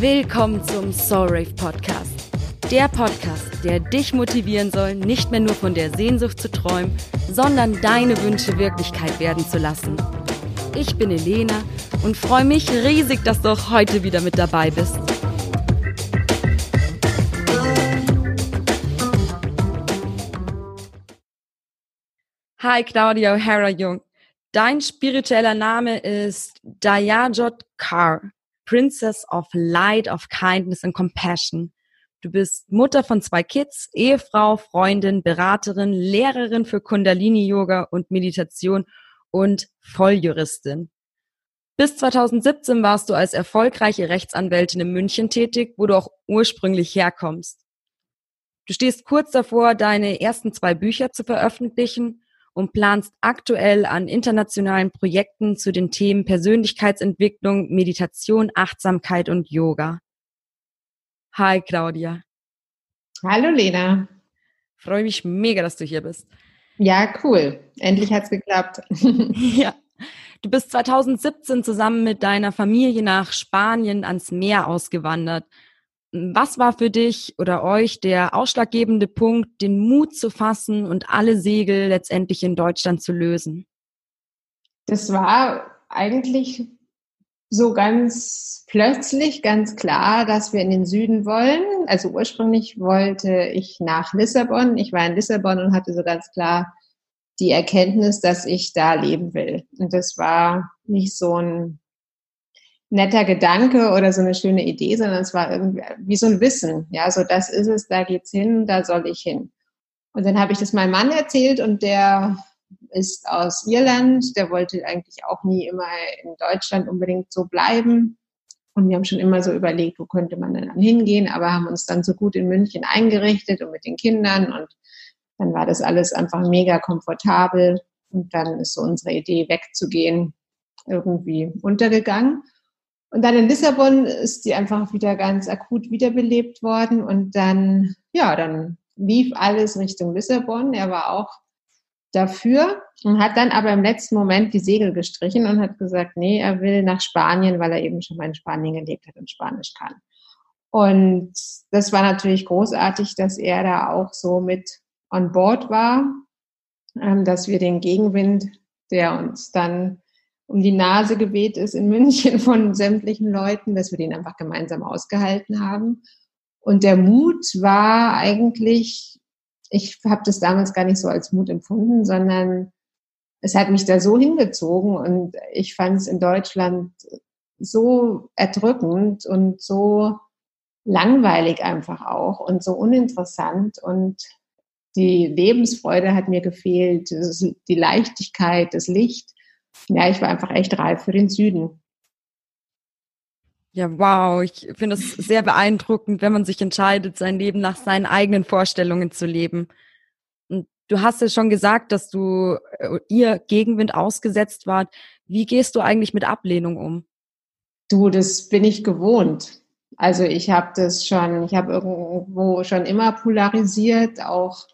Willkommen zum Soul Podcast. Der Podcast, der dich motivieren soll, nicht mehr nur von der Sehnsucht zu träumen, sondern deine Wünsche Wirklichkeit werden zu lassen. Ich bin Elena und freue mich riesig, dass du auch heute wieder mit dabei bist. Hi Claudia O'Hara Jung. Dein spiritueller Name ist Dayajot Kaur, Princess of Light, of Kindness and Compassion. Du bist Mutter von zwei Kids, Ehefrau, Freundin, Beraterin, Lehrerin für Kundalini-Yoga und Meditation und Volljuristin. Bis 2017 warst du als erfolgreiche Rechtsanwältin in München tätig, wo du auch ursprünglich herkommst. Du stehst kurz davor, deine ersten zwei Bücher zu veröffentlichen und planst aktuell an internationalen Projekten zu den Themen Persönlichkeitsentwicklung, Meditation, Achtsamkeit und Yoga. Hi Claudia. Hallo Lena. Freue mich mega, dass du hier bist. Ja, cool. Endlich hat's geklappt. ja. Du bist 2017 zusammen mit deiner Familie nach Spanien ans Meer ausgewandert was war für dich oder euch der ausschlaggebende Punkt, den Mut zu fassen und alle Segel letztendlich in Deutschland zu lösen? Das war eigentlich so ganz plötzlich ganz klar, dass wir in den Süden wollen. Also ursprünglich wollte ich nach Lissabon. Ich war in Lissabon und hatte so ganz klar die Erkenntnis, dass ich da leben will. Und das war nicht so ein netter Gedanke oder so eine schöne Idee, sondern es war irgendwie wie so ein Wissen. Ja, so das ist es, da geht's hin, da soll ich hin. Und dann habe ich das meinem Mann erzählt und der ist aus Irland, der wollte eigentlich auch nie immer in Deutschland unbedingt so bleiben. Und wir haben schon immer so überlegt, wo könnte man denn dann hingehen, aber haben uns dann so gut in München eingerichtet und mit den Kindern und dann war das alles einfach mega komfortabel und dann ist so unsere Idee wegzugehen irgendwie untergegangen. Und dann in Lissabon ist die einfach wieder ganz akut wiederbelebt worden und dann, ja, dann lief alles Richtung Lissabon. Er war auch dafür und hat dann aber im letzten Moment die Segel gestrichen und hat gesagt, nee, er will nach Spanien, weil er eben schon mal in Spanien gelebt hat und Spanisch kann. Und das war natürlich großartig, dass er da auch so mit on board war, ähm, dass wir den Gegenwind, der uns dann um die Nase geweht ist in München von sämtlichen Leuten, dass wir den einfach gemeinsam ausgehalten haben. Und der Mut war eigentlich, ich habe das damals gar nicht so als Mut empfunden, sondern es hat mich da so hingezogen und ich fand es in Deutschland so erdrückend und so langweilig einfach auch und so uninteressant und die Lebensfreude hat mir gefehlt, die Leichtigkeit, das Licht ja, ich war einfach echt reif für den Süden. Ja, wow. Ich finde es sehr beeindruckend, wenn man sich entscheidet, sein Leben nach seinen eigenen Vorstellungen zu leben. Und du hast ja schon gesagt, dass du äh, ihr Gegenwind ausgesetzt wart. Wie gehst du eigentlich mit Ablehnung um? Du, das bin ich gewohnt. Also ich habe das schon, ich habe irgendwo schon immer polarisiert, auch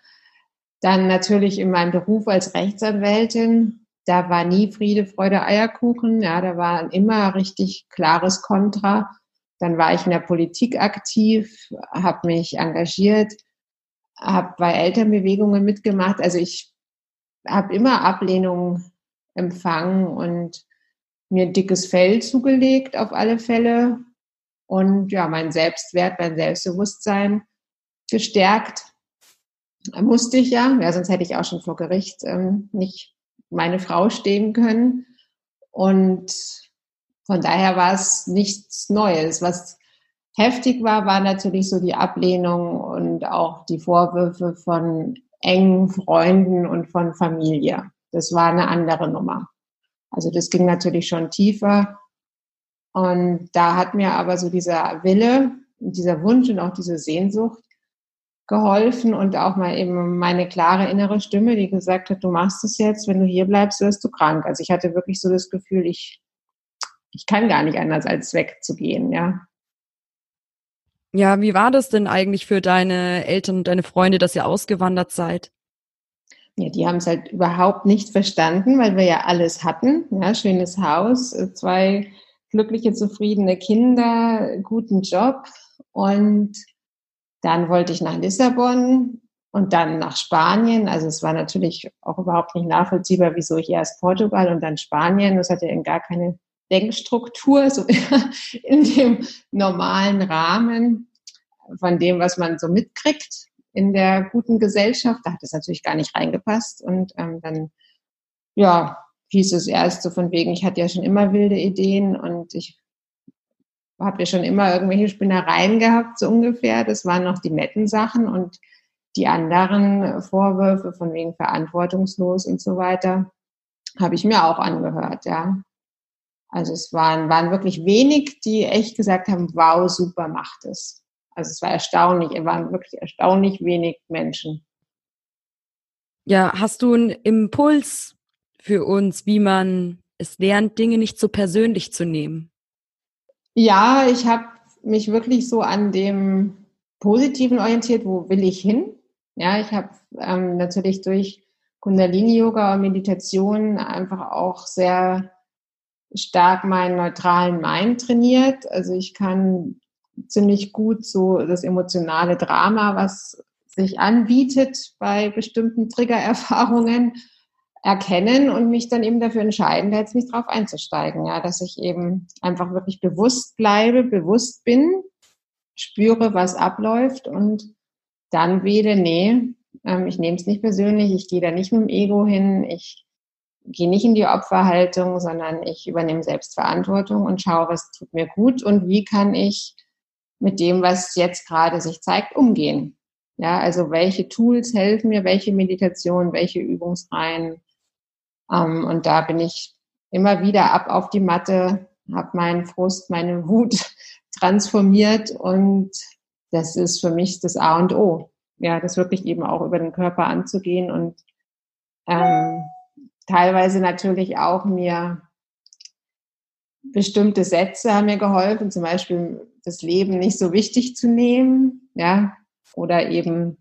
dann natürlich in meinem Beruf als Rechtsanwältin da war nie Friede, Freude, Eierkuchen. Ja, da war immer richtig klares Kontra. Dann war ich in der Politik aktiv, habe mich engagiert, habe bei Elternbewegungen mitgemacht. Also ich habe immer Ablehnung empfangen und mir ein dickes Fell zugelegt auf alle Fälle und ja, mein Selbstwert, mein Selbstbewusstsein gestärkt. Musste ich ja, ja, sonst hätte ich auch schon vor Gericht ähm, nicht meine Frau stehen können. Und von daher war es nichts Neues. Was heftig war, war natürlich so die Ablehnung und auch die Vorwürfe von engen Freunden und von Familie. Das war eine andere Nummer. Also das ging natürlich schon tiefer. Und da hat mir aber so dieser Wille, dieser Wunsch und auch diese Sehnsucht geholfen und auch mal eben meine klare innere Stimme, die gesagt hat, du machst es jetzt, wenn du hier bleibst, wirst du krank. Also ich hatte wirklich so das Gefühl, ich, ich kann gar nicht anders als wegzugehen, ja. Ja, wie war das denn eigentlich für deine Eltern und deine Freunde, dass ihr ausgewandert seid? Ja, die haben es halt überhaupt nicht verstanden, weil wir ja alles hatten. Ja, schönes Haus, zwei glückliche, zufriedene Kinder, guten Job. Und dann wollte ich nach Lissabon und dann nach Spanien. Also es war natürlich auch überhaupt nicht nachvollziehbar, wieso ich erst Portugal und dann Spanien. Das hatte ja gar keine Denkstruktur, so in dem normalen Rahmen von dem, was man so mitkriegt in der guten Gesellschaft. Da hat es natürlich gar nicht reingepasst. Und ähm, dann, ja, hieß es erst so von wegen, ich hatte ja schon immer wilde Ideen und ich habe ja schon immer irgendwelche Spinnereien gehabt, so ungefähr. Das waren noch die netten Sachen und die anderen Vorwürfe von wegen verantwortungslos und so weiter habe ich mir auch angehört, ja. Also es waren, waren wirklich wenig, die echt gesagt haben, wow, super, macht es. Also es war erstaunlich, es waren wirklich erstaunlich wenig Menschen. Ja, hast du einen Impuls für uns, wie man es lernt, Dinge nicht so persönlich zu nehmen? Ja, ich habe mich wirklich so an dem Positiven orientiert, wo will ich hin? Ja, ich habe ähm, natürlich durch Kundalini-Yoga und Meditation einfach auch sehr stark meinen neutralen Mind trainiert. Also ich kann ziemlich gut so das emotionale Drama, was sich anbietet bei bestimmten Triggererfahrungen, erkennen und mich dann eben dafür entscheiden, da jetzt nicht drauf einzusteigen. Ja, dass ich eben einfach wirklich bewusst bleibe, bewusst bin, spüre, was abläuft und dann wähle, nee, ähm, ich nehme es nicht persönlich, ich gehe da nicht mit dem Ego hin, ich gehe nicht in die Opferhaltung, sondern ich übernehme Selbstverantwortung und schaue, was tut mir gut und wie kann ich mit dem, was jetzt gerade sich zeigt, umgehen. Ja, also welche Tools helfen mir, welche Meditation, welche Übungsreihen. Ähm, und da bin ich immer wieder ab auf die Matte, habe meinen Frust, meine Wut transformiert und das ist für mich das A und O. Ja, das wirklich eben auch über den Körper anzugehen und ähm, teilweise natürlich auch mir bestimmte Sätze haben mir geholfen, zum Beispiel das Leben nicht so wichtig zu nehmen, ja, oder eben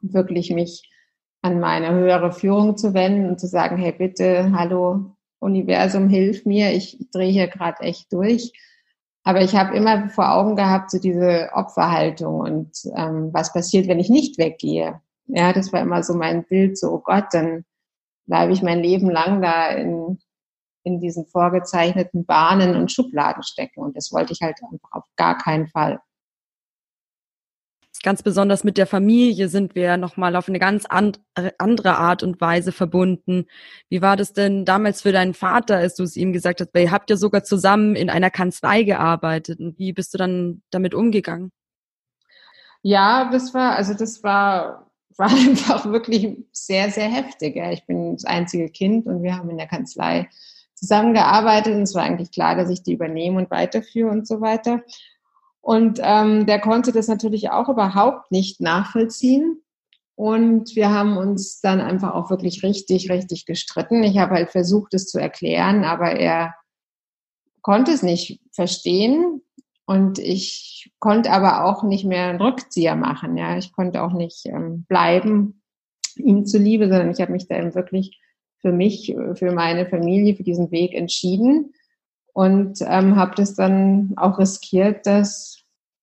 wirklich mich an meine höhere Führung zu wenden und zu sagen, hey bitte, hallo Universum, hilf mir, ich drehe hier gerade echt durch. Aber ich habe immer vor Augen gehabt, so diese Opferhaltung und ähm, was passiert, wenn ich nicht weggehe. Ja, das war immer so mein Bild, so, oh Gott, dann bleibe ich mein Leben lang da in, in diesen vorgezeichneten Bahnen und Schubladen stecken. Und das wollte ich halt einfach auf gar keinen Fall. Ganz besonders mit der Familie sind wir nochmal auf eine ganz andere Art und Weise verbunden. Wie war das denn damals für deinen Vater, als du es ihm gesagt hast? Weil ihr habt ja sogar zusammen in einer Kanzlei gearbeitet. Und wie bist du dann damit umgegangen? Ja, das war, also das war war einfach wirklich sehr, sehr heftig. Ich bin das einzige Kind und wir haben in der Kanzlei zusammengearbeitet und es war eigentlich klar, dass ich die übernehme und weiterführe und so weiter. Und ähm, der konnte das natürlich auch überhaupt nicht nachvollziehen. Und wir haben uns dann einfach auch wirklich richtig, richtig gestritten. Ich habe halt versucht, es zu erklären, aber er konnte es nicht verstehen. Und ich konnte aber auch nicht mehr einen Rückzieher machen. Ja, ich konnte auch nicht ähm, bleiben ihm zuliebe, sondern ich habe mich da eben wirklich für mich, für meine Familie, für diesen Weg entschieden und ähm, habe das dann auch riskiert, dass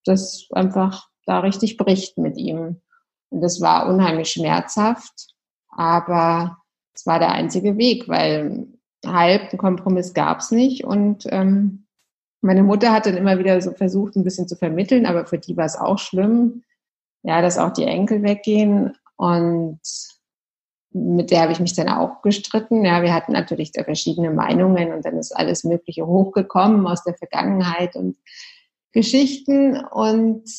das einfach da richtig bricht mit ihm. Und das war unheimlich schmerzhaft, aber es war der einzige Weg, weil halb einen Kompromiss gab es nicht und ähm, meine Mutter hat dann immer wieder so versucht, ein bisschen zu vermitteln, aber für die war es auch schlimm, ja, dass auch die Enkel weggehen. Und mit der habe ich mich dann auch gestritten. Ja, wir hatten natürlich da verschiedene Meinungen und dann ist alles Mögliche hochgekommen aus der Vergangenheit und Geschichten. Und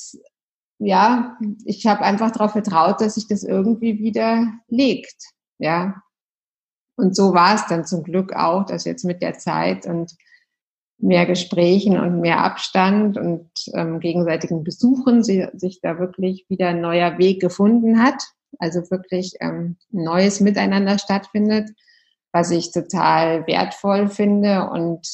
ja, ich habe einfach darauf vertraut, dass sich das irgendwie wieder legt. Ja. Und so war es dann zum Glück auch, dass jetzt mit der Zeit und mehr Gesprächen und mehr Abstand und ähm, gegenseitigen Besuchen sie, sich da wirklich wieder ein neuer Weg gefunden hat. Also wirklich ähm, neues Miteinander stattfindet, was ich total wertvoll finde und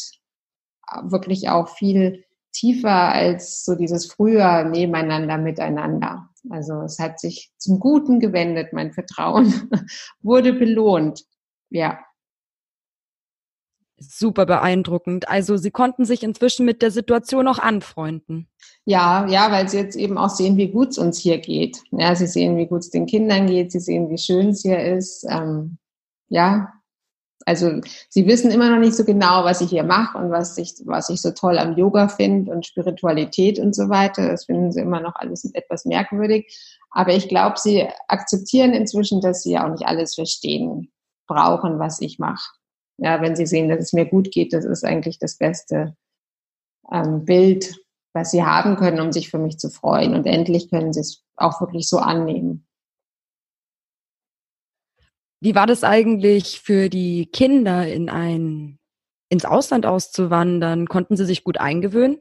wirklich auch viel tiefer als so dieses früher nebeneinander, miteinander. Also es hat sich zum Guten gewendet, mein Vertrauen wurde belohnt. Ja. super beeindruckend. Also Sie konnten sich inzwischen mit der Situation auch anfreunden. Ja, ja, weil sie jetzt eben auch sehen, wie gut es uns hier geht. Ja, sie sehen, wie gut es den Kindern geht, sie sehen, wie schön es hier ist. Ähm, ja, also sie wissen immer noch nicht so genau, was ich hier mache und was ich, was ich so toll am Yoga finde und Spiritualität und so weiter. Das finden sie immer noch alles etwas merkwürdig. Aber ich glaube, sie akzeptieren inzwischen, dass sie auch nicht alles verstehen brauchen, was ich mache. Ja, wenn sie sehen, dass es mir gut geht, das ist eigentlich das beste ähm, Bild, was sie haben können, um sich für mich zu freuen. Und endlich können sie es auch wirklich so annehmen. Wie war das eigentlich für die Kinder, in ein, ins Ausland auszuwandern? Konnten sie sich gut eingewöhnen?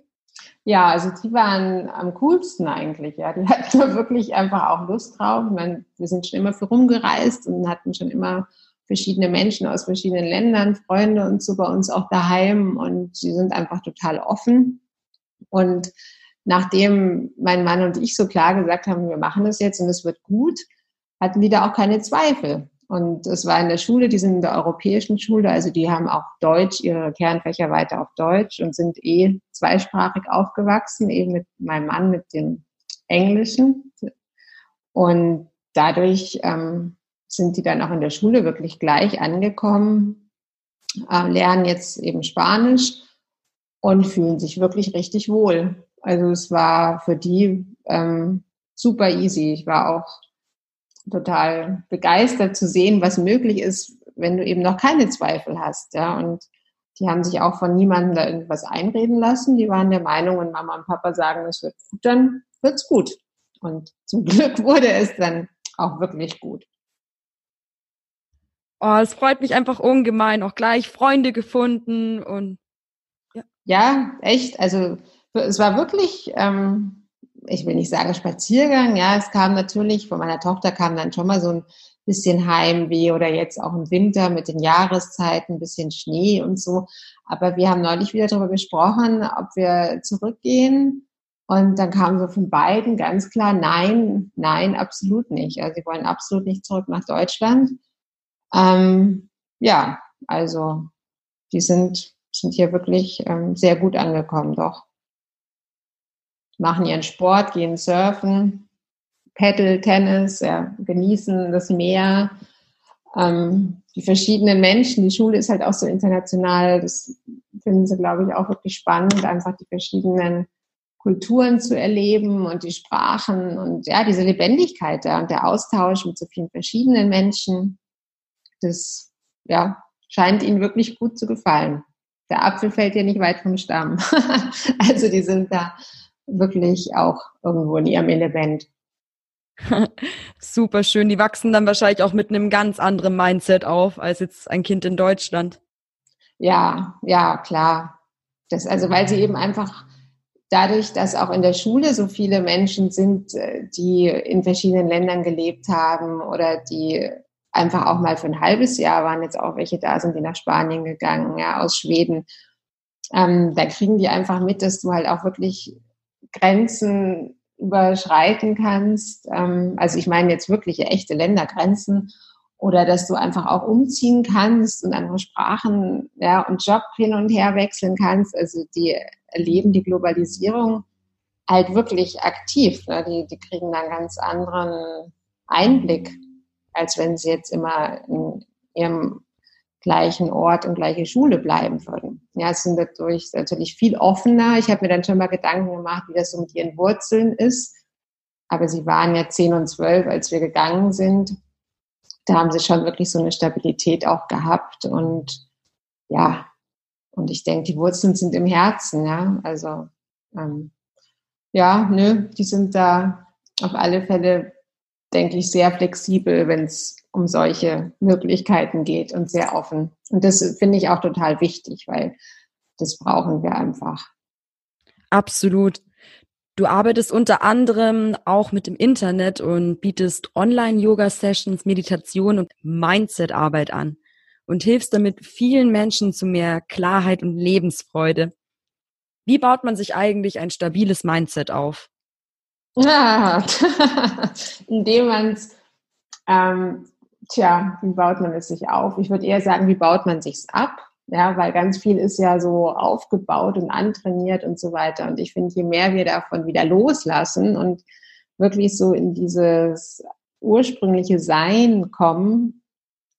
Ja, also die waren am coolsten eigentlich. Ja, die hatten da wirklich einfach auch Lust drauf. Ich meine, wir sind schon immer für rumgereist und hatten schon immer verschiedene Menschen aus verschiedenen Ländern, Freunde und so bei uns auch daheim und sie sind einfach total offen. Und nachdem mein Mann und ich so klar gesagt haben, wir machen das jetzt und es wird gut, hatten die da auch keine Zweifel. Und es war in der Schule, die sind in der europäischen Schule, also die haben auch Deutsch, ihre Kernfächer weiter auf Deutsch und sind eh zweisprachig aufgewachsen, eben mit meinem Mann mit dem Englischen. Und dadurch ähm, sind die dann auch in der Schule wirklich gleich angekommen, äh, lernen jetzt eben Spanisch und fühlen sich wirklich richtig wohl. Also es war für die ähm, super easy. Ich war auch total begeistert zu sehen, was möglich ist, wenn du eben noch keine Zweifel hast. Ja, und die haben sich auch von niemandem da irgendwas einreden lassen. Die waren der Meinung, wenn Mama und Papa sagen, es wird gut, dann wird's gut. Und zum Glück wurde es dann auch wirklich gut. Oh, es freut mich einfach ungemein. Auch gleich Freunde gefunden und ja. Ja, echt. Also es war wirklich, ähm, ich will nicht sagen Spaziergang. Ja, es kam natürlich von meiner Tochter kam dann schon mal so ein bisschen Heimweh oder jetzt auch im Winter mit den Jahreszeiten, ein bisschen Schnee und so. Aber wir haben neulich wieder darüber gesprochen, ob wir zurückgehen. Und dann kam so von beiden ganz klar, nein, nein, absolut nicht. Also sie wollen absolut nicht zurück nach Deutschland. Ähm, ja, also die sind, sind hier wirklich ähm, sehr gut angekommen, doch. Machen ihren Sport, gehen surfen, Paddle, Tennis, ja, genießen das Meer, ähm, die verschiedenen Menschen. Die Schule ist halt auch so international. Das finden sie, glaube ich, auch wirklich spannend, einfach die verschiedenen Kulturen zu erleben und die Sprachen und ja, diese Lebendigkeit da und der Austausch mit so vielen verschiedenen Menschen das ja, scheint ihnen wirklich gut zu gefallen. Der Apfel fällt ja nicht weit vom Stamm. also die sind da wirklich auch irgendwo in ihrem Element. Super schön. Die wachsen dann wahrscheinlich auch mit einem ganz anderen Mindset auf als jetzt ein Kind in Deutschland. Ja, ja, klar. Das, also weil sie eben einfach dadurch, dass auch in der Schule so viele Menschen sind, äh, die in verschiedenen Ländern gelebt haben oder die einfach auch mal für ein halbes Jahr waren jetzt auch welche da sind, die nach Spanien gegangen, ja, aus Schweden. Ähm, da kriegen die einfach mit, dass du halt auch wirklich Grenzen überschreiten kannst. Ähm, also ich meine jetzt wirklich echte Ländergrenzen oder dass du einfach auch umziehen kannst und andere Sprachen ja, und Job hin und her wechseln kannst. Also die erleben die Globalisierung halt wirklich aktiv. Ne? Die, die kriegen da einen ganz anderen Einblick als wenn sie jetzt immer in ihrem gleichen Ort und gleiche Schule bleiben würden. Ja, sind dadurch natürlich viel offener. Ich habe mir dann schon mal Gedanken gemacht, wie das so mit ihren Wurzeln ist. Aber sie waren ja zehn und zwölf, als wir gegangen sind. Da haben sie schon wirklich so eine Stabilität auch gehabt. Und ja, und ich denke, die Wurzeln sind im Herzen, ja. Also ähm, ja, nö, die sind da auf alle Fälle denke ich, sehr flexibel, wenn es um solche Möglichkeiten geht und sehr offen. Und das finde ich auch total wichtig, weil das brauchen wir einfach. Absolut. Du arbeitest unter anderem auch mit dem Internet und bietest Online-Yoga-Sessions, Meditation und Mindset-Arbeit an und hilfst damit vielen Menschen zu mehr Klarheit und Lebensfreude. Wie baut man sich eigentlich ein stabiles Mindset auf? Ja, indem man es, ähm, tja, wie baut man es sich auf? Ich würde eher sagen, wie baut man sich's ab? Ja, weil ganz viel ist ja so aufgebaut und antrainiert und so weiter. Und ich finde, je mehr wir davon wieder loslassen und wirklich so in dieses ursprüngliche Sein kommen,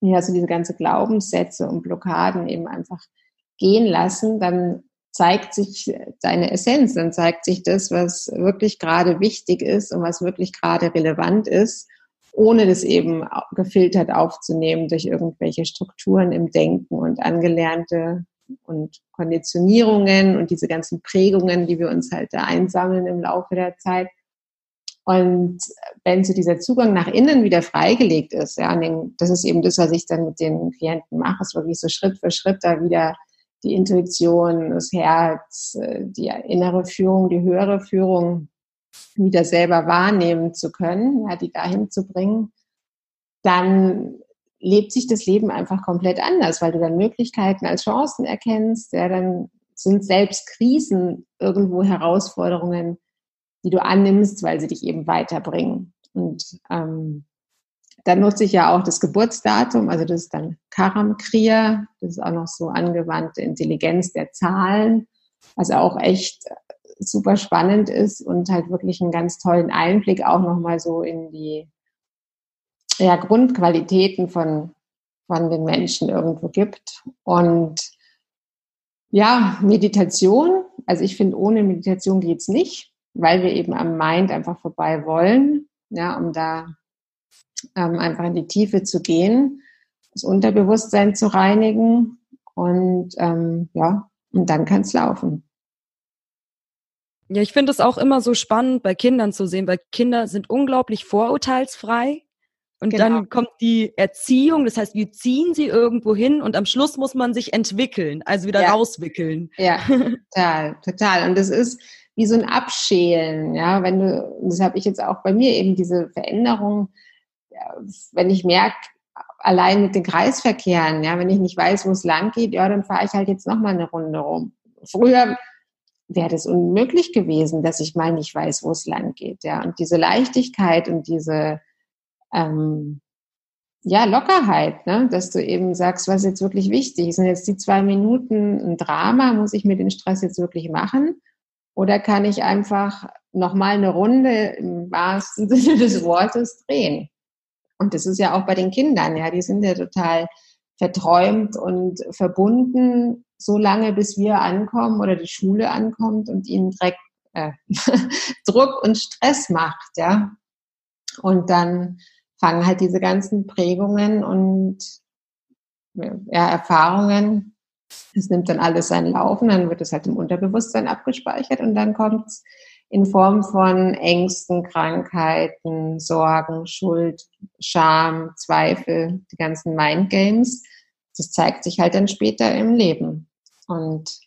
ja, so diese ganze Glaubenssätze und Blockaden eben einfach gehen lassen, dann zeigt sich deine Essenz, dann zeigt sich das, was wirklich gerade wichtig ist und was wirklich gerade relevant ist, ohne das eben gefiltert aufzunehmen durch irgendwelche Strukturen im Denken und angelernte und Konditionierungen und diese ganzen Prägungen, die wir uns halt da einsammeln im Laufe der Zeit. Und wenn so dieser Zugang nach innen wieder freigelegt ist, ja, den, das ist eben das, was ich dann mit den Klienten mache, ist wirklich so Schritt für Schritt da wieder die Intuition, das Herz, äh, die innere Führung, die höhere Führung wieder selber wahrnehmen zu können, ja, die dahin zu bringen, dann lebt sich das Leben einfach komplett anders, weil du dann Möglichkeiten als Chancen erkennst, ja, dann sind selbst Krisen irgendwo Herausforderungen, die du annimmst, weil sie dich eben weiterbringen. Und ähm, dann nutze ich ja auch das Geburtsdatum, also das ist dann Karam Kriya, das ist auch noch so angewandte Intelligenz der Zahlen, also auch echt super spannend ist und halt wirklich einen ganz tollen Einblick auch nochmal so in die ja, Grundqualitäten von, von den Menschen irgendwo gibt. Und ja, Meditation, also ich finde, ohne Meditation geht's nicht weil wir eben am Mind einfach vorbei wollen, ja, um da ähm, einfach in die Tiefe zu gehen, das Unterbewusstsein zu reinigen und ähm, ja, und dann kann es laufen. Ja, ich finde es auch immer so spannend bei Kindern zu sehen, weil Kinder sind unglaublich vorurteilsfrei. Und genau. dann kommt die Erziehung, das heißt, wir ziehen sie irgendwo hin und am Schluss muss man sich entwickeln, also wieder ja. rauswickeln. Ja, total, total. Und das ist, wie so ein Abschälen, ja, wenn du, das habe ich jetzt auch bei mir eben diese Veränderung, wenn ich merke, allein mit den Kreisverkehren, ja, wenn ich nicht weiß, wo es lang geht, ja, dann fahre ich halt jetzt nochmal eine Runde rum. Früher wäre das unmöglich gewesen, dass ich mal nicht weiß, wo es lang geht, ja. Und diese Leichtigkeit und diese ähm, ja, Lockerheit, ne? dass du eben sagst, was ist jetzt wirklich wichtig? Sind jetzt die zwei Minuten ein Drama? Muss ich mir den Stress jetzt wirklich machen? Oder kann ich einfach nochmal eine Runde im wahrsten Sinne des Wortes drehen? Und das ist ja auch bei den Kindern, ja, die sind ja total verträumt und verbunden, so lange bis wir ankommen oder die Schule ankommt und ihnen Dreck, äh, Druck und Stress macht, ja. Und dann fangen halt diese ganzen Prägungen und ja, Erfahrungen es nimmt dann alles seinen Laufen, dann wird es halt im Unterbewusstsein abgespeichert und dann kommt es in Form von Ängsten, Krankheiten, Sorgen, Schuld, Scham, Zweifel, die ganzen Mindgames. Das zeigt sich halt dann später im Leben. Und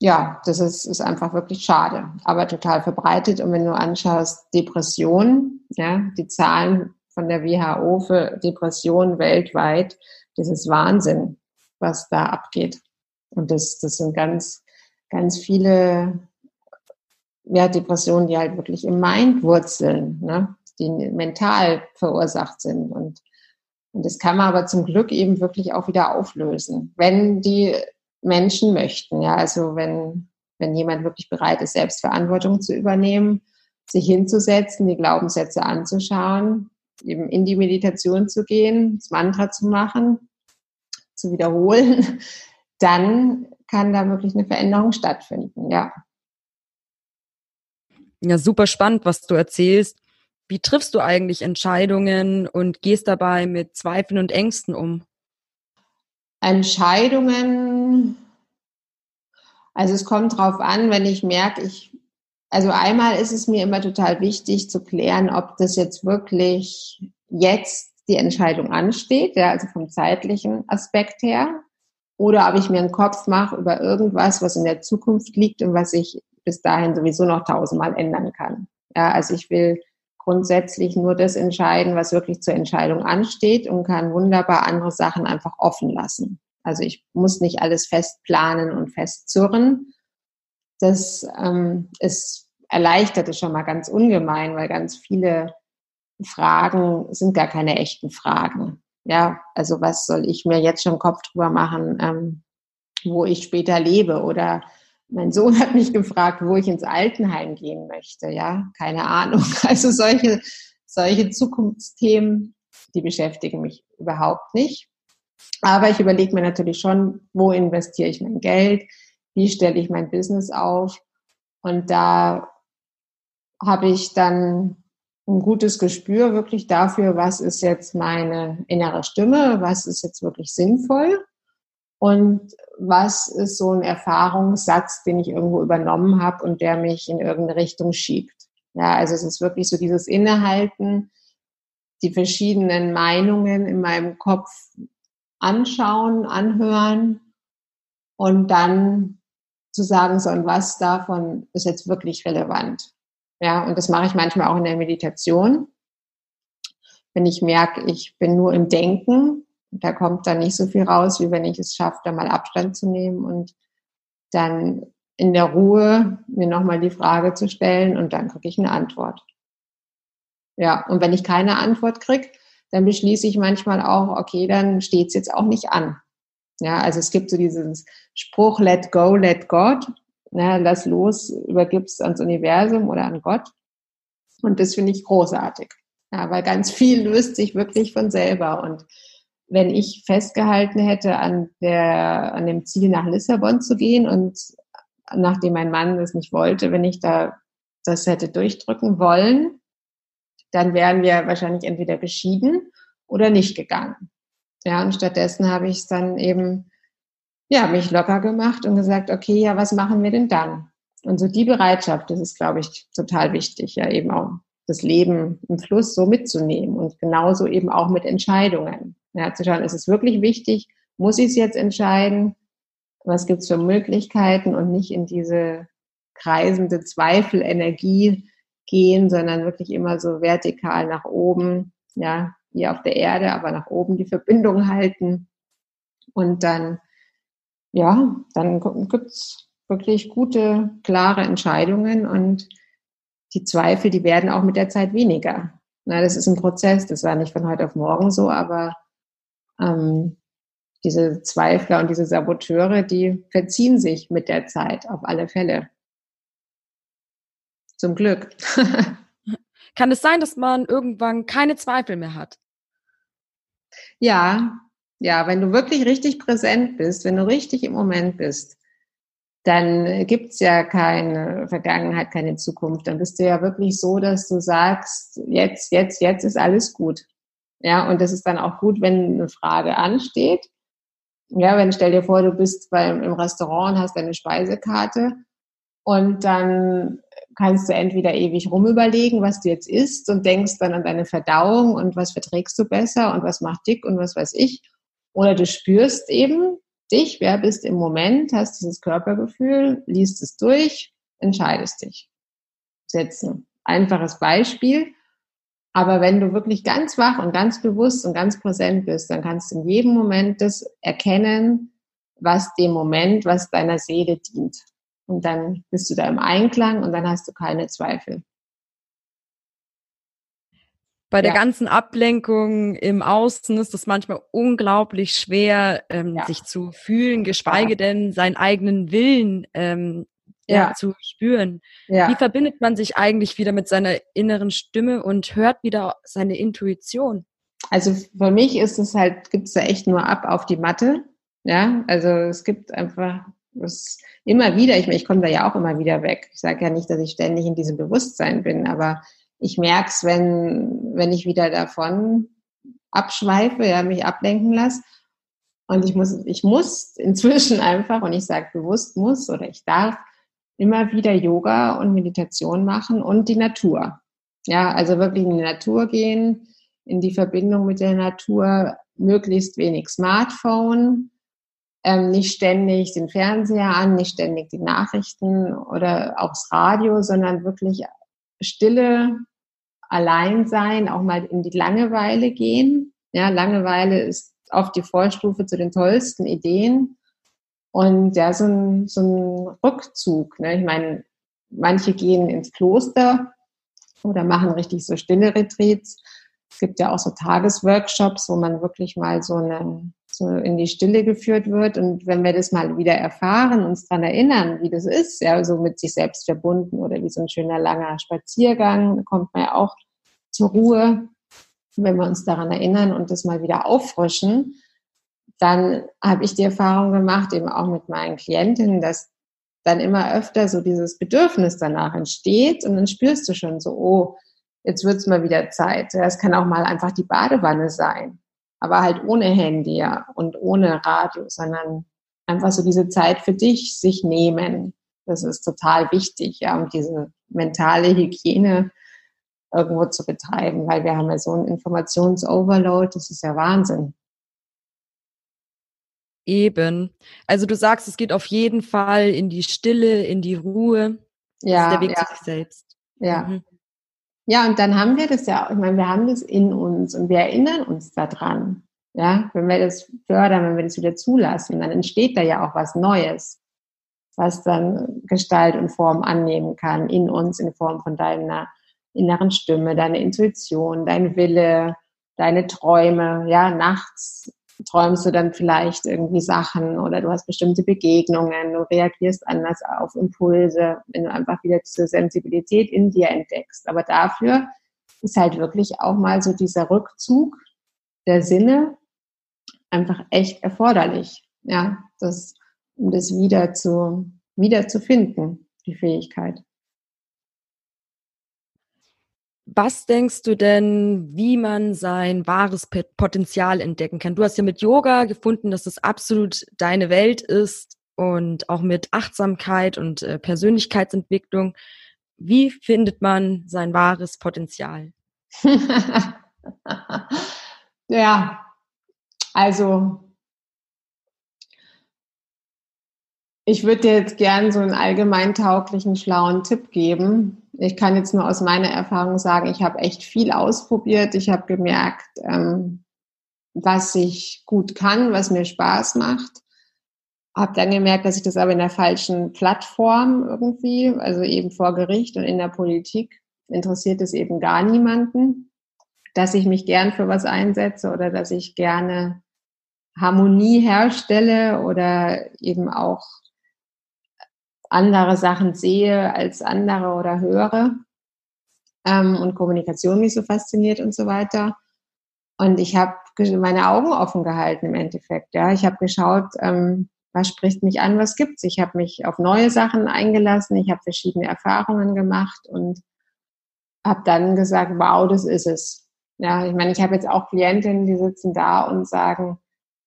ja, das ist, ist einfach wirklich schade, aber total verbreitet. Und wenn du anschaust, Depression, ja, die Zahlen von der WHO für Depressionen weltweit, das ist Wahnsinn was da abgeht. Und das, das sind ganz, ganz viele ja, Depressionen, die halt wirklich im Mind wurzeln, ne? die mental verursacht sind. Und, und das kann man aber zum Glück eben wirklich auch wieder auflösen, wenn die Menschen möchten. Ja, also wenn, wenn jemand wirklich bereit ist, Selbstverantwortung zu übernehmen, sich hinzusetzen, die Glaubenssätze anzuschauen, eben in die Meditation zu gehen, das Mantra zu machen zu wiederholen, dann kann da wirklich eine Veränderung stattfinden, ja. Ja, super spannend, was du erzählst. Wie triffst du eigentlich Entscheidungen und gehst dabei mit Zweifeln und Ängsten um? Entscheidungen, also es kommt drauf an, wenn ich merke, ich, also einmal ist es mir immer total wichtig zu klären, ob das jetzt wirklich jetzt die Entscheidung ansteht, ja, also vom zeitlichen Aspekt her, oder ob ich mir einen Kopf mache über irgendwas, was in der Zukunft liegt und was ich bis dahin sowieso noch tausendmal ändern kann. Ja, also ich will grundsätzlich nur das entscheiden, was wirklich zur Entscheidung ansteht und kann wunderbar andere Sachen einfach offen lassen. Also ich muss nicht alles fest planen und festzurren. Das ähm, ist erleichtert es schon mal ganz ungemein, weil ganz viele Fragen sind gar keine echten Fragen. Ja, also was soll ich mir jetzt schon Kopf drüber machen, ähm, wo ich später lebe oder mein Sohn hat mich gefragt, wo ich ins Altenheim gehen möchte. Ja, keine Ahnung. Also solche, solche Zukunftsthemen, die beschäftigen mich überhaupt nicht. Aber ich überlege mir natürlich schon, wo investiere ich mein Geld? Wie stelle ich mein Business auf? Und da habe ich dann ein gutes Gespür wirklich dafür, was ist jetzt meine innere Stimme, was ist jetzt wirklich sinnvoll und was ist so ein Erfahrungssatz, den ich irgendwo übernommen habe und der mich in irgendeine Richtung schiebt. Ja, also es ist wirklich so dieses Innehalten, die verschiedenen Meinungen in meinem Kopf anschauen, anhören und dann zu sagen, so und was davon ist jetzt wirklich relevant. Ja, und das mache ich manchmal auch in der Meditation. Wenn ich merke, ich bin nur im Denken, da kommt dann nicht so viel raus, wie wenn ich es schaffe, da mal Abstand zu nehmen und dann in der Ruhe mir nochmal die Frage zu stellen und dann kriege ich eine Antwort. Ja, und wenn ich keine Antwort kriege, dann beschließe ich manchmal auch, okay, dann steht es jetzt auch nicht an. Ja, also es gibt so diesen Spruch, let go, let God. Ja, lass los, übergib's ans Universum oder an Gott. Und das finde ich großartig. Ja, weil ganz viel löst sich wirklich von selber. Und wenn ich festgehalten hätte an der, an dem Ziel nach Lissabon zu gehen und nachdem mein Mann das nicht wollte, wenn ich da das hätte durchdrücken wollen, dann wären wir wahrscheinlich entweder geschieden oder nicht gegangen. Ja, und stattdessen habe ich es dann eben, ja, mich locker gemacht und gesagt, okay, ja, was machen wir denn dann? Und so die Bereitschaft, das ist, glaube ich, total wichtig, ja, eben auch das Leben im Fluss so mitzunehmen und genauso eben auch mit Entscheidungen. Ja, zu schauen, ist es wirklich wichtig? Muss ich es jetzt entscheiden? Was gibt es für Möglichkeiten und nicht in diese kreisende Zweifelenergie gehen, sondern wirklich immer so vertikal nach oben, ja, wie auf der Erde, aber nach oben die Verbindung halten. Und dann, ja, dann gibt's wirklich gute, klare Entscheidungen und die Zweifel, die werden auch mit der Zeit weniger. Na, das ist ein Prozess, das war nicht von heute auf morgen so, aber ähm, diese Zweifler und diese Saboteure, die verziehen sich mit der Zeit auf alle Fälle. Zum Glück. Kann es sein, dass man irgendwann keine Zweifel mehr hat? Ja, ja, wenn du wirklich richtig präsent bist, wenn du richtig im Moment bist, dann gibt's ja keine Vergangenheit, keine Zukunft. Dann bist du ja wirklich so, dass du sagst, jetzt, jetzt, jetzt ist alles gut. Ja, und das ist dann auch gut, wenn eine Frage ansteht. Ja, wenn stell dir vor, du bist beim, im Restaurant und hast deine Speisekarte und dann kannst du entweder ewig rumüberlegen, was du jetzt isst und denkst dann an deine Verdauung und was verträgst du besser und was macht dick und was weiß ich. Oder du spürst eben dich, wer bist im Moment, hast dieses Körpergefühl, liest es durch, entscheidest dich. Setzen. Einfaches Beispiel. Aber wenn du wirklich ganz wach und ganz bewusst und ganz präsent bist, dann kannst du in jedem Moment das erkennen, was dem Moment, was deiner Seele dient. Und dann bist du da im Einklang und dann hast du keine Zweifel. Bei der ja. ganzen Ablenkung im Außen ist es manchmal unglaublich schwer, ähm, ja. sich zu fühlen, geschweige ja. denn seinen eigenen Willen ähm, zu spüren. Wie verbindet man sich eigentlich wieder mit seiner inneren Stimme und hört wieder seine Intuition? Also für mich ist es halt, gibt es da echt nur ab auf die Matte. Ja, also es gibt einfach das immer wieder, ich, ich komme da ja auch immer wieder weg. Ich sage ja nicht, dass ich ständig in diesem Bewusstsein bin, aber ich merke es, wenn, wenn ich wieder davon abschweife, ja, mich ablenken lasse. Und ich muss, ich muss inzwischen einfach, und ich sage bewusst muss oder ich darf, immer wieder Yoga und Meditation machen und die Natur. Ja, also wirklich in die Natur gehen, in die Verbindung mit der Natur, möglichst wenig Smartphone, ähm, nicht ständig den Fernseher an, nicht ständig die Nachrichten oder auch das Radio, sondern wirklich Stille, allein sein, auch mal in die Langeweile gehen. Ja, Langeweile ist oft die Vorstufe zu den tollsten Ideen. Und ja, so ein, so ein Rückzug. Ne? Ich meine, manche gehen ins Kloster oder machen richtig so stille Retreats. Es gibt ja auch so Tagesworkshops, wo man wirklich mal so eine so in die Stille geführt wird. Und wenn wir das mal wieder erfahren, uns daran erinnern, wie das ist, ja, so mit sich selbst verbunden oder wie so ein schöner langer Spaziergang, kommt man ja auch zur Ruhe. Wenn wir uns daran erinnern und das mal wieder auffrischen, dann habe ich die Erfahrung gemacht, eben auch mit meinen Klientinnen, dass dann immer öfter so dieses Bedürfnis danach entsteht und dann spürst du schon so, oh, jetzt wird's mal wieder Zeit. Es kann auch mal einfach die Badewanne sein, aber halt ohne Handy ja, und ohne Radio, sondern einfach so diese Zeit für dich sich nehmen. Das ist total wichtig, ja, um diese mentale Hygiene irgendwo zu betreiben, weil wir haben ja so einen Informationsoverload, das ist ja Wahnsinn. Eben. Also du sagst, es geht auf jeden Fall in die Stille, in die Ruhe. Ja. Das ist der Weg ja. zu sich selbst. Ja. Mhm. Ja, und dann haben wir das ja, ich meine, wir haben das in uns und wir erinnern uns daran. Ja, wenn wir das fördern, wenn wir das wieder zulassen, dann entsteht da ja auch was Neues, was dann Gestalt und Form annehmen kann in uns in Form von deiner inneren Stimme, deine Intuition, dein Wille, deine Träume. Ja, nachts träumst du dann vielleicht irgendwie Sachen oder du hast bestimmte Begegnungen, du reagierst anders auf Impulse, wenn du einfach wieder diese Sensibilität in dir entdeckst. Aber dafür ist halt wirklich auch mal so dieser Rückzug der Sinne einfach echt erforderlich. Ja, das, um das wieder zu, wieder zu finden, die Fähigkeit. Was denkst du denn, wie man sein wahres Potenzial entdecken kann? Du hast ja mit Yoga gefunden, dass das absolut deine Welt ist und auch mit Achtsamkeit und äh, Persönlichkeitsentwicklung. Wie findet man sein wahres Potenzial? ja, also ich würde dir jetzt gern so einen allgemeintauglichen, schlauen Tipp geben, ich kann jetzt nur aus meiner Erfahrung sagen, ich habe echt viel ausprobiert. Ich habe gemerkt, ähm, was ich gut kann, was mir Spaß macht. Habe dann gemerkt, dass ich das aber in der falschen Plattform irgendwie, also eben vor Gericht und in der Politik, interessiert es eben gar niemanden, dass ich mich gern für was einsetze oder dass ich gerne Harmonie herstelle oder eben auch andere Sachen sehe als andere oder höre ähm, und Kommunikation mich so fasziniert und so weiter. Und ich habe meine Augen offen gehalten im Endeffekt. Ja, ich habe geschaut, ähm, was spricht mich an, was gibt's. Ich habe mich auf neue Sachen eingelassen, ich habe verschiedene Erfahrungen gemacht und habe dann gesagt, wow, das ist es. Ja, ich meine, ich habe jetzt auch Klientinnen, die sitzen da und sagen,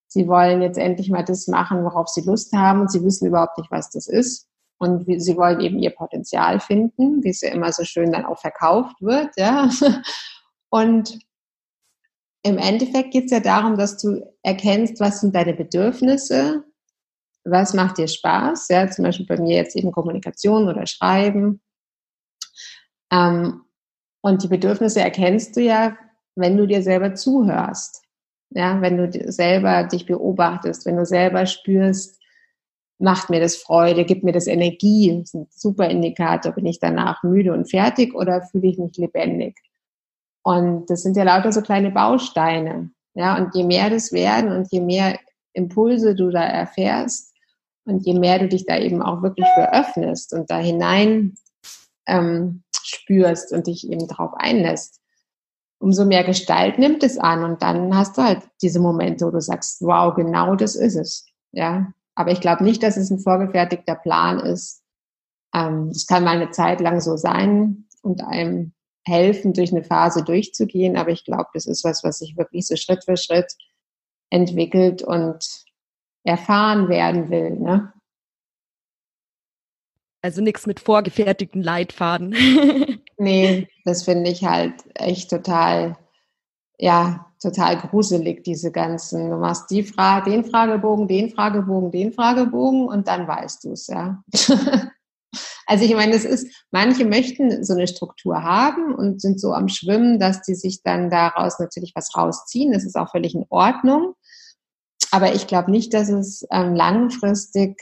sie wollen jetzt endlich mal das machen, worauf sie Lust haben und sie wissen überhaupt nicht, was das ist. Und sie wollen eben ihr Potenzial finden, wie es ja immer so schön dann auch verkauft wird, ja. Und im Endeffekt geht es ja darum, dass du erkennst, was sind deine Bedürfnisse, was macht dir Spaß, ja, zum Beispiel bei mir jetzt eben Kommunikation oder Schreiben. Ähm, und die Bedürfnisse erkennst du ja, wenn du dir selber zuhörst, ja, wenn du selber dich beobachtest, wenn du selber spürst, macht mir das Freude, gibt mir das Energie, das ist ein super Indikator, bin ich danach müde und fertig oder fühle ich mich lebendig. Und das sind ja lauter so kleine Bausteine. Ja, und je mehr das werden und je mehr Impulse du da erfährst und je mehr du dich da eben auch wirklich für öffnest und da hinein ähm, spürst und dich eben darauf einlässt, umso mehr Gestalt nimmt es an und dann hast du halt diese Momente, wo du sagst, wow, genau das ist es. Ja, aber ich glaube nicht, dass es ein vorgefertigter Plan ist. Ähm, es kann mal eine Zeit lang so sein und einem helfen, durch eine Phase durchzugehen. Aber ich glaube, das ist was, was sich wirklich so Schritt für Schritt entwickelt und erfahren werden will. Ne? Also nichts mit vorgefertigten Leitfaden. nee, das finde ich halt echt total, ja, total gruselig, diese ganzen. Du machst die Frage, den Fragebogen, den Fragebogen, den Fragebogen und dann weißt du es, ja. also ich meine, es ist, manche möchten so eine Struktur haben und sind so am Schwimmen, dass die sich dann daraus natürlich was rausziehen. Das ist auch völlig in Ordnung. Aber ich glaube nicht, dass es ähm, langfristig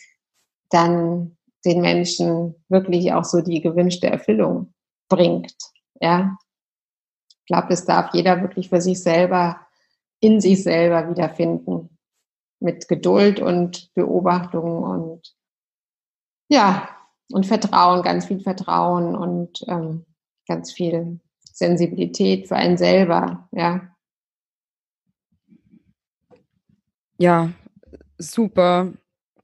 dann den Menschen wirklich auch so die gewünschte Erfüllung bringt. Ja, ich glaube, das darf jeder wirklich für sich selber, in sich selber wiederfinden. mit Geduld und Beobachtung und ja, und Vertrauen, ganz viel Vertrauen und ähm, ganz viel Sensibilität für einen selber, ja. Ja, super.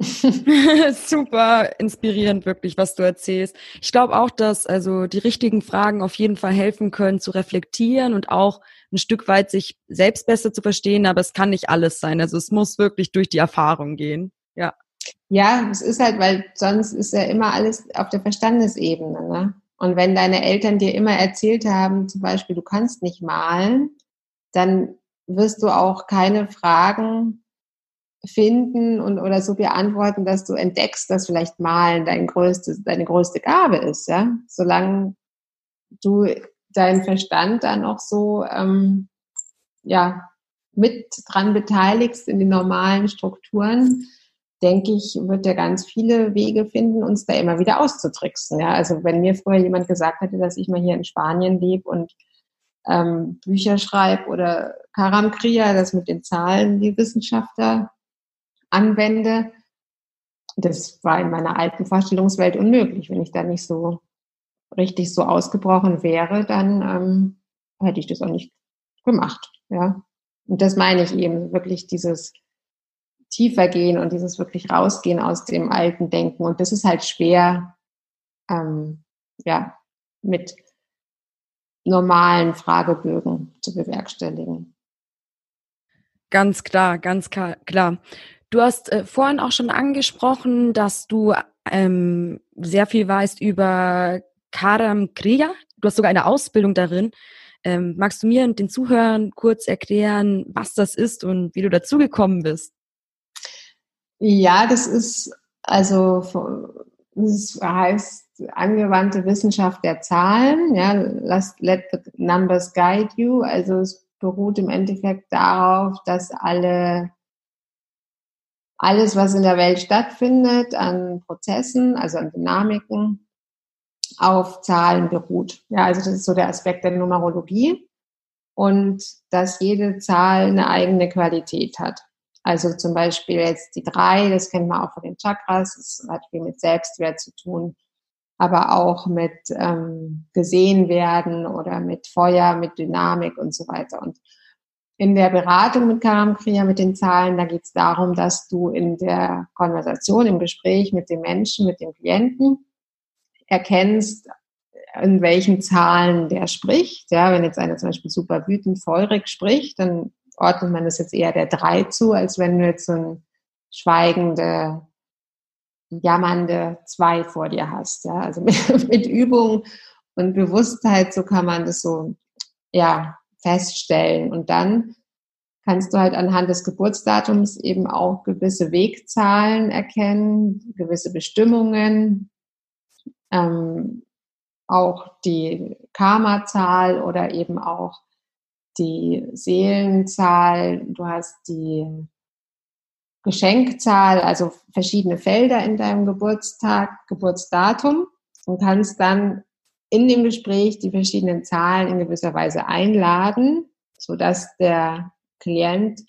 super inspirierend wirklich, was du erzählst. Ich glaube auch, dass also die richtigen Fragen auf jeden Fall helfen können zu reflektieren und auch ein Stück weit sich selbst besser zu verstehen, aber es kann nicht alles sein. Also es muss wirklich durch die Erfahrung gehen. Ja. Ja, es ist halt, weil sonst ist ja immer alles auf der Verstandesebene. Ne? Und wenn deine Eltern dir immer erzählt haben, zum Beispiel, du kannst nicht malen, dann wirst du auch keine Fragen finden und oder so beantworten, dass du entdeckst, dass vielleicht Malen dein größtes, deine größte Gabe ist, ja. Solange du deinen Verstand dann auch so ähm, ja mit dran beteiligst in den normalen Strukturen, denke ich, wird er ganz viele Wege finden, uns da immer wieder auszutricksen. Ja, also wenn mir früher jemand gesagt hätte, dass ich mal hier in Spanien lebe und ähm, Bücher schreibe oder Karam Kriya, das mit den Zahlen, die Wissenschaftler anwende, das war in meiner alten Vorstellungswelt unmöglich. Wenn ich da nicht so richtig so ausgebrochen wäre, dann ähm, hätte ich das auch nicht gemacht. Ja, und das meine ich eben wirklich dieses tiefer gehen und dieses wirklich rausgehen aus dem alten Denken. Und das ist halt schwer, ähm, ja, mit normalen Fragebögen zu bewerkstelligen. Ganz klar, ganz klar. Du hast äh, vorhin auch schon angesprochen, dass du ähm, sehr viel weißt über Karam Kriya. Du hast sogar eine Ausbildung darin. Ähm, magst du mir und den Zuhörern kurz erklären, was das ist und wie du dazugekommen bist? Ja, das ist also das heißt angewandte Wissenschaft der Zahlen. Ja, let the numbers guide you. Also es beruht im Endeffekt darauf, dass alle alles, was in der Welt stattfindet, an Prozessen, also an Dynamiken, auf Zahlen beruht. Ja, also das ist so der Aspekt der Numerologie und dass jede Zahl eine eigene Qualität hat. Also zum Beispiel jetzt die drei, das kennt man auch von den Chakras, das hat viel mit Selbstwert zu tun, aber auch mit ähm, gesehen werden oder mit Feuer, mit Dynamik und so weiter. Und in der Beratung mit Karam Kriya, mit den Zahlen, da geht es darum, dass du in der Konversation, im Gespräch mit dem Menschen, mit dem Klienten erkennst, in welchen Zahlen der spricht. Ja, wenn jetzt einer zum Beispiel super wütend, feurig spricht, dann ordnet man das jetzt eher der drei zu, als wenn du jetzt so ein schweigende, jammernde zwei vor dir hast. Ja? Also mit, mit Übung und Bewusstheit, so kann man das so, ja, feststellen. Und dann kannst du halt anhand des Geburtsdatums eben auch gewisse Wegzahlen erkennen, gewisse Bestimmungen, ähm, auch die Karma-Zahl oder eben auch die Seelenzahl, du hast die Geschenkzahl, also verschiedene Felder in deinem Geburtstag, Geburtsdatum und kannst dann in dem Gespräch die verschiedenen Zahlen in gewisser Weise einladen, sodass der Klient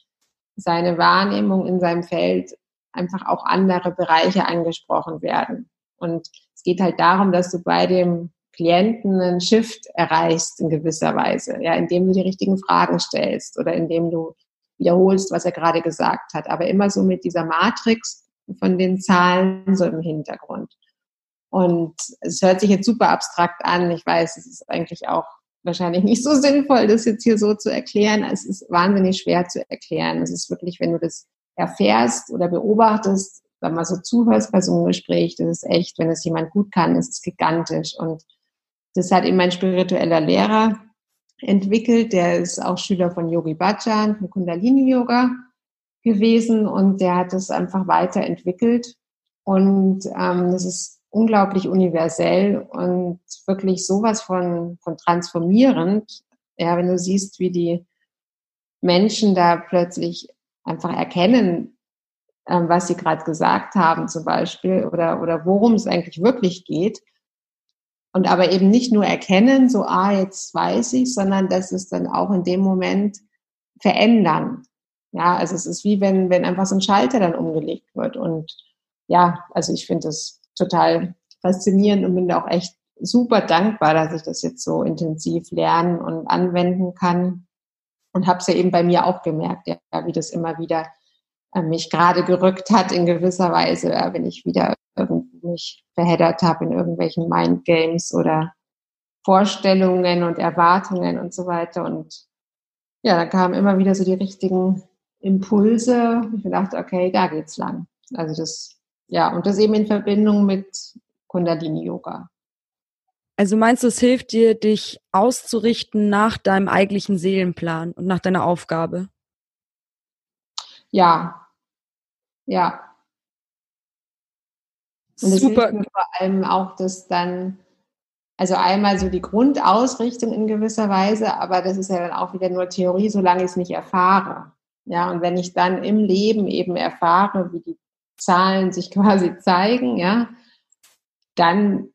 seine Wahrnehmung in seinem Feld einfach auch andere Bereiche angesprochen werden. Und es geht halt darum, dass du bei dem Klienten einen Shift erreichst in gewisser Weise, ja, indem du die richtigen Fragen stellst oder indem du wiederholst, was er gerade gesagt hat, aber immer so mit dieser Matrix von den Zahlen so im Hintergrund. Und es hört sich jetzt super abstrakt an. Ich weiß, es ist eigentlich auch wahrscheinlich nicht so sinnvoll, das jetzt hier so zu erklären. Es ist wahnsinnig schwer zu erklären. Es ist wirklich, wenn du das erfährst oder beobachtest, wenn man so zuhörst bei so einem Gespräch, das ist echt, wenn es jemand gut kann, ist es gigantisch. Und das hat eben mein spiritueller Lehrer entwickelt. Der ist auch Schüler von Yogi Bhajan, von Kundalini Yoga gewesen und der hat es einfach weiterentwickelt. Und ähm, das ist unglaublich universell und wirklich sowas von, von transformierend. Ja, wenn du siehst, wie die Menschen da plötzlich einfach erkennen, ähm, was sie gerade gesagt haben zum Beispiel oder, oder worum es eigentlich wirklich geht und aber eben nicht nur erkennen, so, ah, jetzt weiß ich, sondern dass es dann auch in dem Moment verändern. Ja, also es ist wie wenn, wenn einfach so ein Schalter dann umgelegt wird. Und ja, also ich finde es total faszinierend und bin da auch echt super dankbar, dass ich das jetzt so intensiv lernen und anwenden kann. Und habe es ja eben bei mir auch gemerkt, ja, wie das immer wieder äh, mich gerade gerückt hat in gewisser Weise, wenn ich wieder mich verheddert habe in irgendwelchen Mindgames oder Vorstellungen und Erwartungen und so weiter. Und ja, da kamen immer wieder so die richtigen Impulse. Ich dachte, okay, da geht's lang. Also das, ja, und das eben in Verbindung mit Kundalini Yoga. Also meinst du, es hilft dir, dich auszurichten nach deinem eigentlichen Seelenplan und nach deiner Aufgabe? Ja, ja. Und es hilft mir vor allem auch, dass dann, also einmal so die Grundausrichtung in gewisser Weise, aber das ist ja dann auch wieder nur Theorie, solange ich es nicht erfahre. Ja, und wenn ich dann im Leben eben erfahre, wie die Zahlen sich quasi zeigen, ja, dann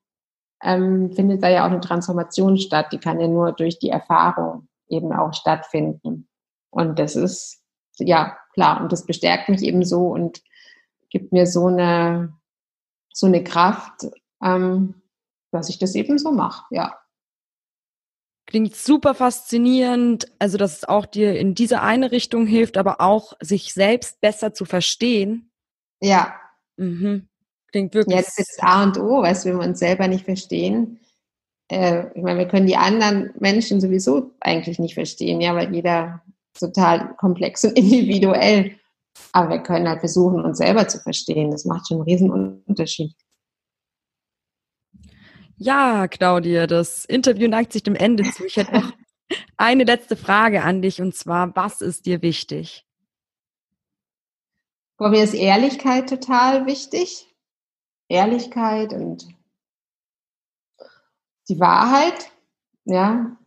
ähm, findet da ja auch eine Transformation statt. Die kann ja nur durch die Erfahrung eben auch stattfinden. Und das ist, ja, klar. Und das bestärkt mich eben so und gibt mir so eine, so eine Kraft, ähm, dass ich das eben so mache, ja. Klingt super faszinierend, also dass es auch dir in diese eine Richtung hilft, aber auch sich selbst besser zu verstehen. Ja. Mhm. Klingt wirklich. Jetzt ist A und O, weißt wenn wir uns selber nicht verstehen. Äh, ich meine, wir können die anderen Menschen sowieso eigentlich nicht verstehen, ja, weil jeder total komplex und individuell. Aber wir können halt versuchen, uns selber zu verstehen. Das macht schon einen riesen Unterschied. Ja, Claudia, das Interview neigt sich dem Ende zu. Ich hätte noch eine letzte Frage an dich und zwar, was ist dir wichtig? Boah, mir ist Ehrlichkeit total wichtig. Ehrlichkeit und die Wahrheit, ja,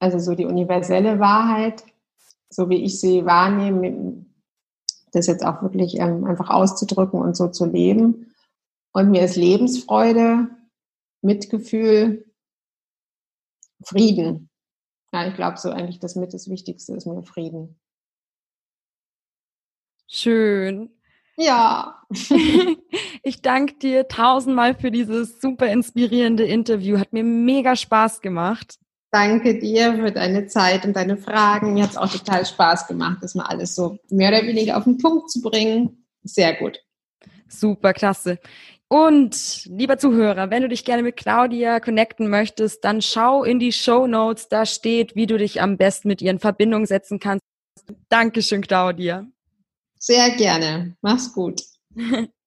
also so die universelle Wahrheit, so wie ich sie wahrnehme, das jetzt auch wirklich ähm, einfach auszudrücken und so zu leben. Und mir ist Lebensfreude, Mitgefühl, Frieden. Ja, ich glaube so eigentlich das mit das Wichtigste ist mir Frieden. Schön. Ja. ich danke dir tausendmal für dieses super inspirierende Interview. Hat mir mega Spaß gemacht. Danke dir für deine Zeit und deine Fragen. Mir hat es auch total Spaß gemacht, das mal alles so mehr oder weniger auf den Punkt zu bringen. Sehr gut. Super, klasse. Und lieber Zuhörer, wenn du dich gerne mit Claudia connecten möchtest, dann schau in die Show Notes. Da steht, wie du dich am besten mit ihr in Verbindung setzen kannst. Dankeschön, Claudia. Sehr gerne. Mach's gut.